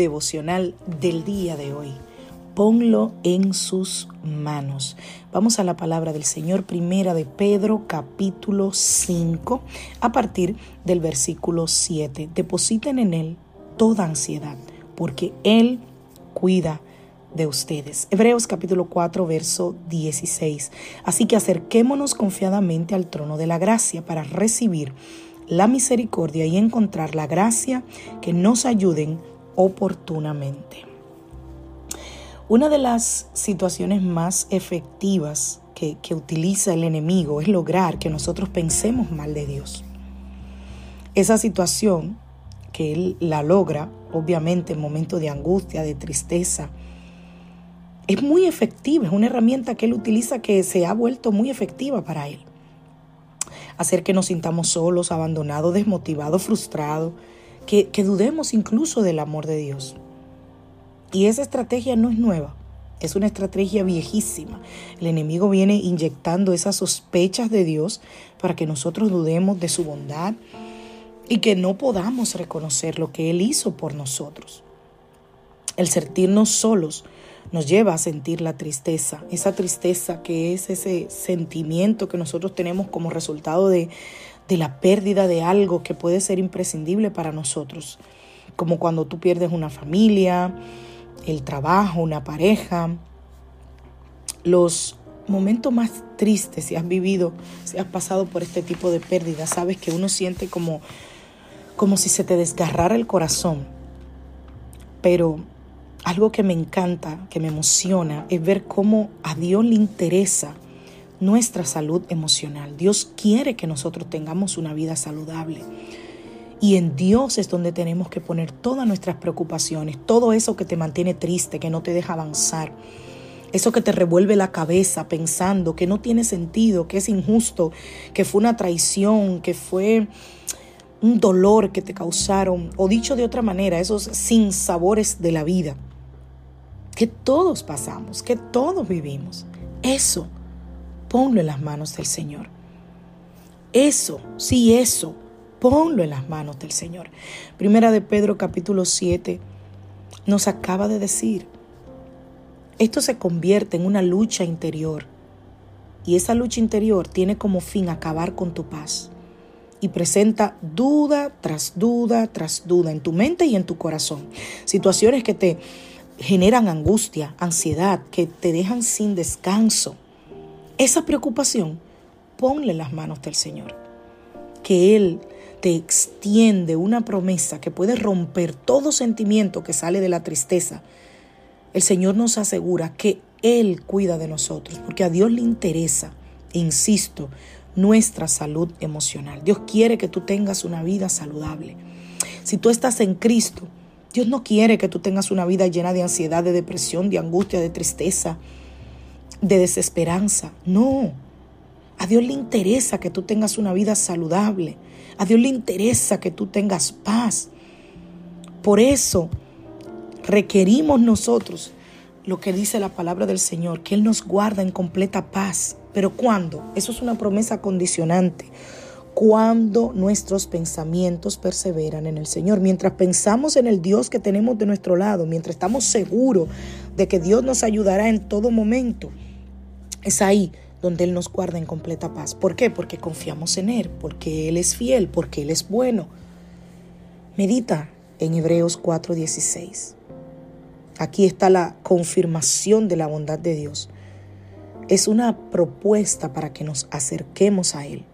Devocional del día de hoy. Ponlo en sus manos. Vamos a la palabra del Señor, primera de Pedro, capítulo 5, a partir del versículo 7. Depositen en Él toda ansiedad, porque Él cuida de ustedes. Hebreos capítulo 4, verso 16. Así que acerquémonos confiadamente al trono de la gracia para recibir la misericordia y encontrar la gracia que nos ayuden oportunamente. Una de las situaciones más efectivas que, utiliza el enemigo es lograr que nosotros pensemos mal de Dios. Esa situación que él la logra, obviamente en momentos de angustia, de tristeza, es muy efectiva, es una herramienta que él utiliza que se ha vuelto muy efectiva para él. Hacer que nos sintamos solos, abandonados, desmotivados, frustrados, que, dudemos incluso del amor de Dios. Y esa estrategia no es nueva, es una estrategia viejísima. El enemigo viene inyectando esas sospechas de Dios para que nosotros dudemos de su bondad y que no podamos reconocer lo que Él hizo por nosotros. El sentirnos solos nos lleva a sentir la tristeza, esa tristeza que es ese sentimiento que nosotros tenemos como resultado de, de la pérdida de algo que puede ser imprescindible para nosotros, como cuando tú pierdes una familia, el trabajo, una pareja, los momentos más tristes, si has vivido, si has pasado por este tipo de pérdida, sabes que uno siente como, como si se te desgarrara el corazón. Pero algo que me encanta, que me emociona, es ver cómo a Dios le interesa nuestra salud emocional. Dios quiere que nosotros tengamos una vida saludable. Y en Dios es donde tenemos que poner todas nuestras preocupaciones, todo eso que te mantiene triste, que no te deja avanzar, eso que te revuelve la cabeza pensando que no tiene sentido, que es injusto, que fue una traición, que fue un dolor que te causaron, o dicho de otra manera, esos sinsabores de la vida, que todos pasamos, que todos vivimos. Eso ponlo en las manos del Señor. Eso, sí, eso, ponlo en las manos del Señor. Primera de Pedro capítulo 7 nos acaba de decir, esto se convierte en una lucha interior y esa lucha interior tiene como fin acabar con tu paz y presenta duda tras duda tras duda en tu mente y en tu corazón. Situaciones que te generan angustia, ansiedad, que te dejan sin descanso. Esa preocupación, ponle las manos del Señor. Que Él te extiende una promesa que puede romper todo sentimiento que sale de la tristeza. El Señor nos asegura que Él cuida de nosotros, porque a Dios le interesa, insisto, nuestra salud emocional. Dios quiere que tú tengas una vida saludable. Si tú estás en Cristo, Dios no quiere que tú tengas una vida llena de ansiedad, de depresión, de angustia, de tristeza de desesperanza. No. A Dios le interesa que tú tengas una vida saludable. A Dios le interesa que tú tengas paz. Por eso requerimos nosotros lo que dice la palabra del Señor, que Él nos guarda en completa paz. Pero ¿cuándo? Eso es una promesa condicionante. Cuando nuestros pensamientos perseveran en el Señor, mientras pensamos en el Dios que tenemos de nuestro lado, mientras estamos seguros de que Dios nos ayudará en todo momento, es ahí donde Él nos guarda en completa paz. ¿Por qué? Porque confiamos en Él, porque Él es fiel, porque Él es bueno. Medita en Hebreos 4:16. Aquí está la confirmación de la bondad de Dios. Es una propuesta para que nos acerquemos a Él.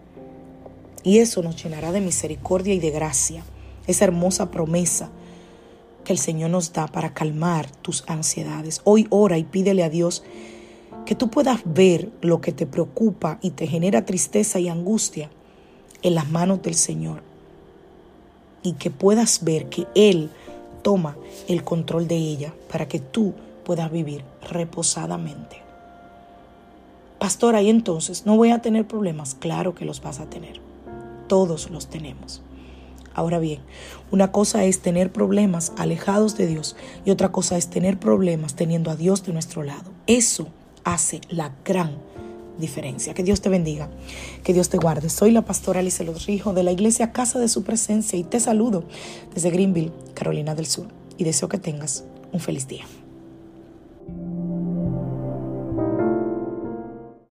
Y eso nos llenará de misericordia y de gracia. Esa hermosa promesa que el Señor nos da para calmar tus ansiedades. Hoy ora y pídele a Dios que tú puedas ver lo que te preocupa y te genera tristeza y angustia en las manos del Señor. Y que puedas ver que Él toma el control de ella para que tú puedas vivir reposadamente. Pastora, y entonces no voy a tener problemas. Claro que los vas a tener. Todos los tenemos. Ahora bien, una cosa es tener problemas alejados de Dios y otra cosa es tener problemas teniendo a Dios de nuestro lado. Eso hace la gran diferencia. Que Dios te bendiga, que Dios te guarde. Soy la pastora Alice Rijo de la iglesia Casa de Su Presencia y te saludo desde Greenville, Carolina del Sur, y deseo que tengas un feliz día.